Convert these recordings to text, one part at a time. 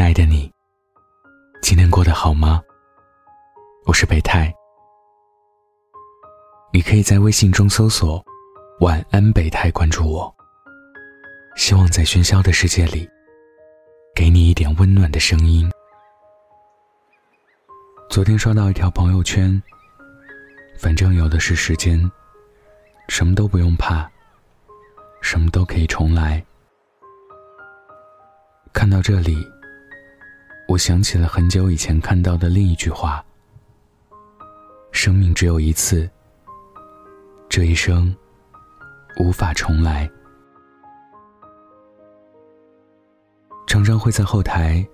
亲爱的你，今天过得好吗？我是北太，你可以在微信中搜索“晚安北太”，关注我。希望在喧嚣的世界里，给你一点温暖的声音。昨天刷到一条朋友圈，反正有的是时间，什么都不用怕，什么都可以重来。看到这里。我想起了很久以前看到的另一句话：“生命只有一次，这一生无法重来。”常常会在后台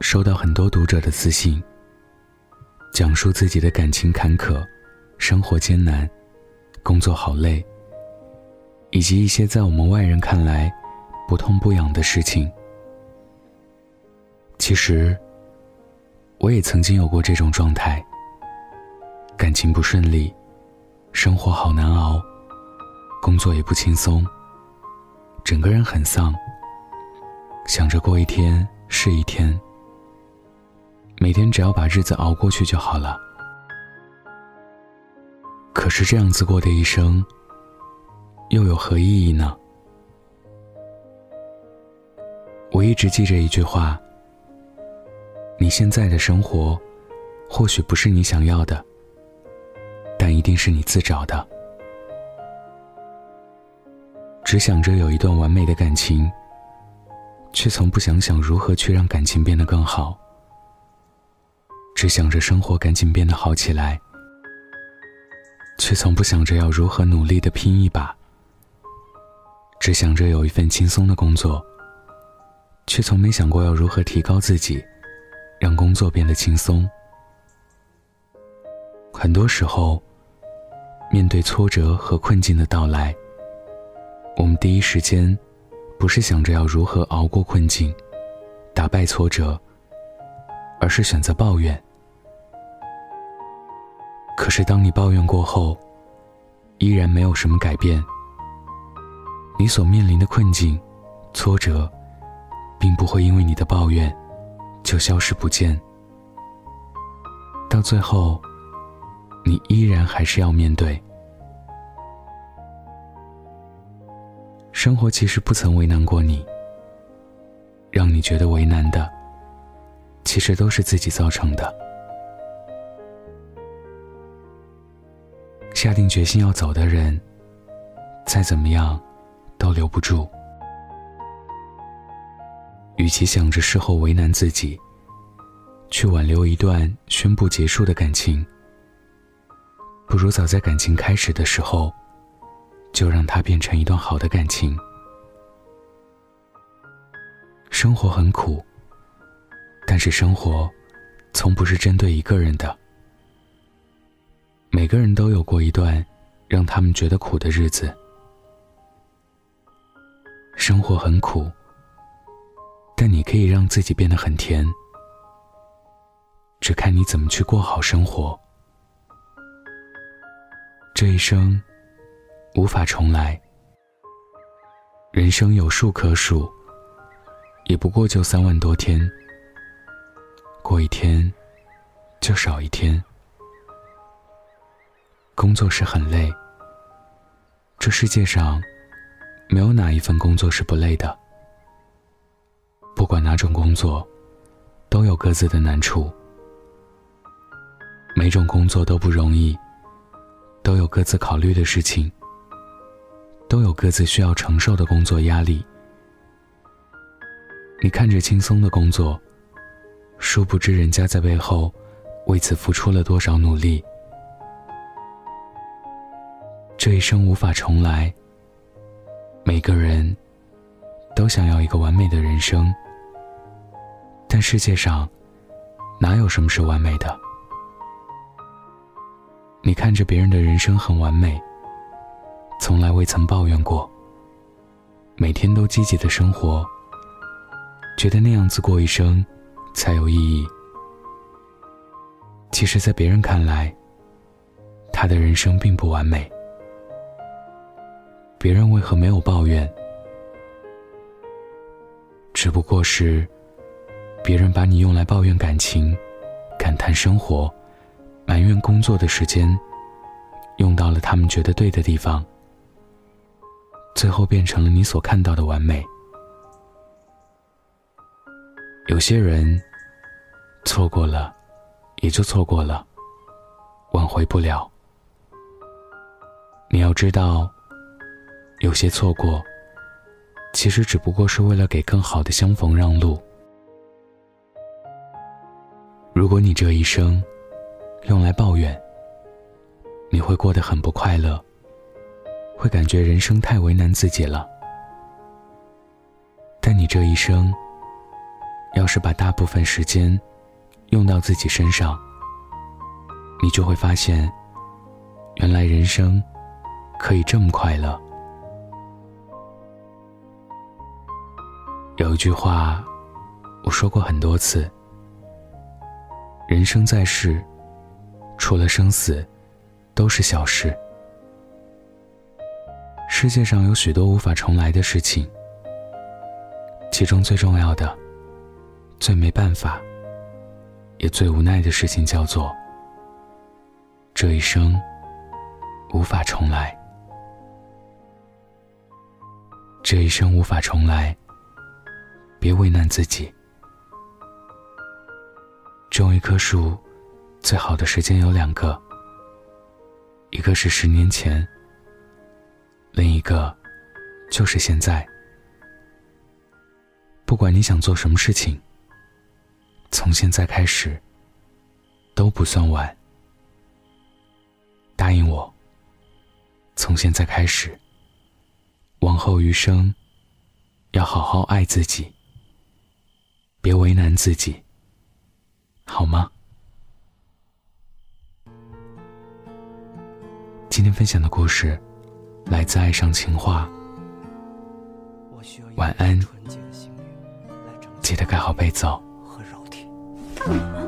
收到很多读者的私信，讲述自己的感情坎坷、生活艰难、工作好累，以及一些在我们外人看来不痛不痒的事情。其实，我也曾经有过这种状态。感情不顺利，生活好难熬，工作也不轻松，整个人很丧。想着过一天是一天，每天只要把日子熬过去就好了。可是这样子过的一生，又有何意义呢？我一直记着一句话。你现在的生活，或许不是你想要的，但一定是你自找的。只想着有一段完美的感情，却从不想想如何去让感情变得更好。只想着生活赶紧变得好起来，却从不想着要如何努力的拼一把。只想着有一份轻松的工作，却从没想过要如何提高自己。让工作变得轻松。很多时候，面对挫折和困境的到来，我们第一时间不是想着要如何熬过困境、打败挫折，而是选择抱怨。可是，当你抱怨过后，依然没有什么改变，你所面临的困境、挫折，并不会因为你的抱怨。就消失不见，到最后，你依然还是要面对。生活其实不曾为难过你，让你觉得为难的，其实都是自己造成的。下定决心要走的人，再怎么样，都留不住。与其想着事后为难自己，去挽留一段宣布结束的感情，不如早在感情开始的时候，就让它变成一段好的感情。生活很苦，但是生活，从不是针对一个人的。每个人都有过一段，让他们觉得苦的日子。生活很苦。但你可以让自己变得很甜，只看你怎么去过好生活。这一生无法重来，人生有数可数，也不过就三万多天，过一天就少一天。工作是很累，这世界上没有哪一份工作是不累的。不管哪种工作，都有各自的难处。每种工作都不容易，都有各自考虑的事情，都有各自需要承受的工作压力。你看着轻松的工作，殊不知人家在背后为此付出了多少努力。这一生无法重来，每个人都想要一个完美的人生。但世界上，哪有什么是完美的？你看着别人的人生很完美，从来未曾抱怨过，每天都积极的生活，觉得那样子过一生才有意义。其实，在别人看来，他的人生并不完美。别人为何没有抱怨？只不过是。别人把你用来抱怨感情、感叹生活、埋怨工作的时间，用到了他们觉得对的地方，最后变成了你所看到的完美。有些人错过了，也就错过了，挽回不了。你要知道，有些错过，其实只不过是为了给更好的相逢让路。如果你这一生用来抱怨，你会过得很不快乐，会感觉人生太为难自己了。但你这一生，要是把大部分时间用到自己身上，你就会发现，原来人生。可以这么快乐。有一句话，我说过很多次：人生在世，除了生死，都是小事。世界上有许多无法重来的事情，其中最重要的、最没办法、也最无奈的事情，叫做这一生无法重来。这一生无法重来，别为难自己。种一棵树，最好的时间有两个，一个是十年前，另一个就是现在。不管你想做什么事情，从现在开始都不算晚。答应我，从现在开始。往后余生，要好好爱自己，别为难自己，好吗？今天分享的故事来自《爱上情话》，晚安，记得盖好被子。那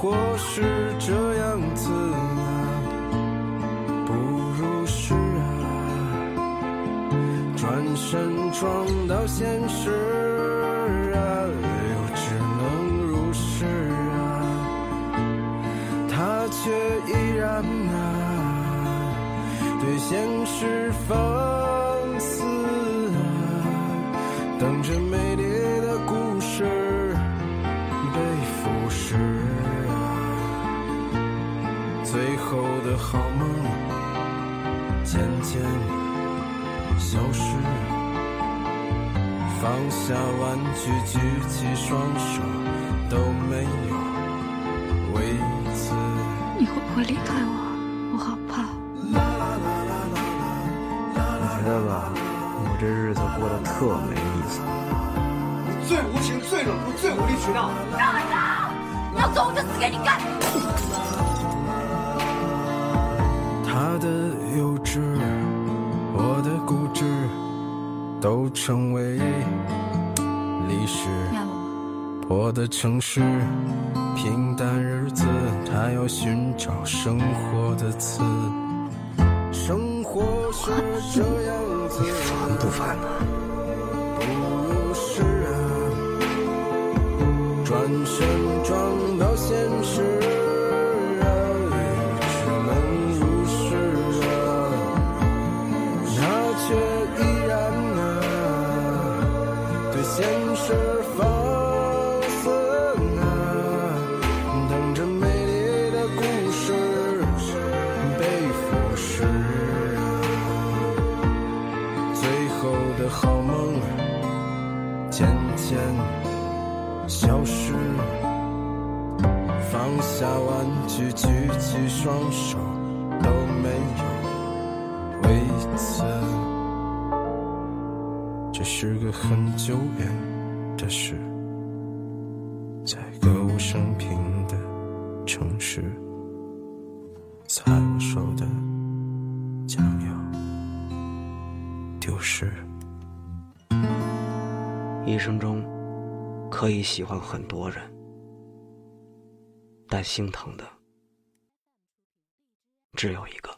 或是这样子啊，不如是啊，转身撞到现实啊，又只能如是啊。他却依然啊，对现实放放下玩具，举起双手，都没有为此。你会不会离开我？我好怕。你觉得吧？我这日子过得特没意思。你最无情、最冷酷、最无理取闹。让开要走，我就死给你看。他的幼稚，我的固执，都成为破的城市，平淡日子，他要寻找生活的刺。生活是这样子，你烦不烦呢？不如是啊，转身撞没有为此，这是个很久远的事，在歌舞升平的城市，在我手的将要丢失。一生中可以喜欢很多人，但心疼的只有一个。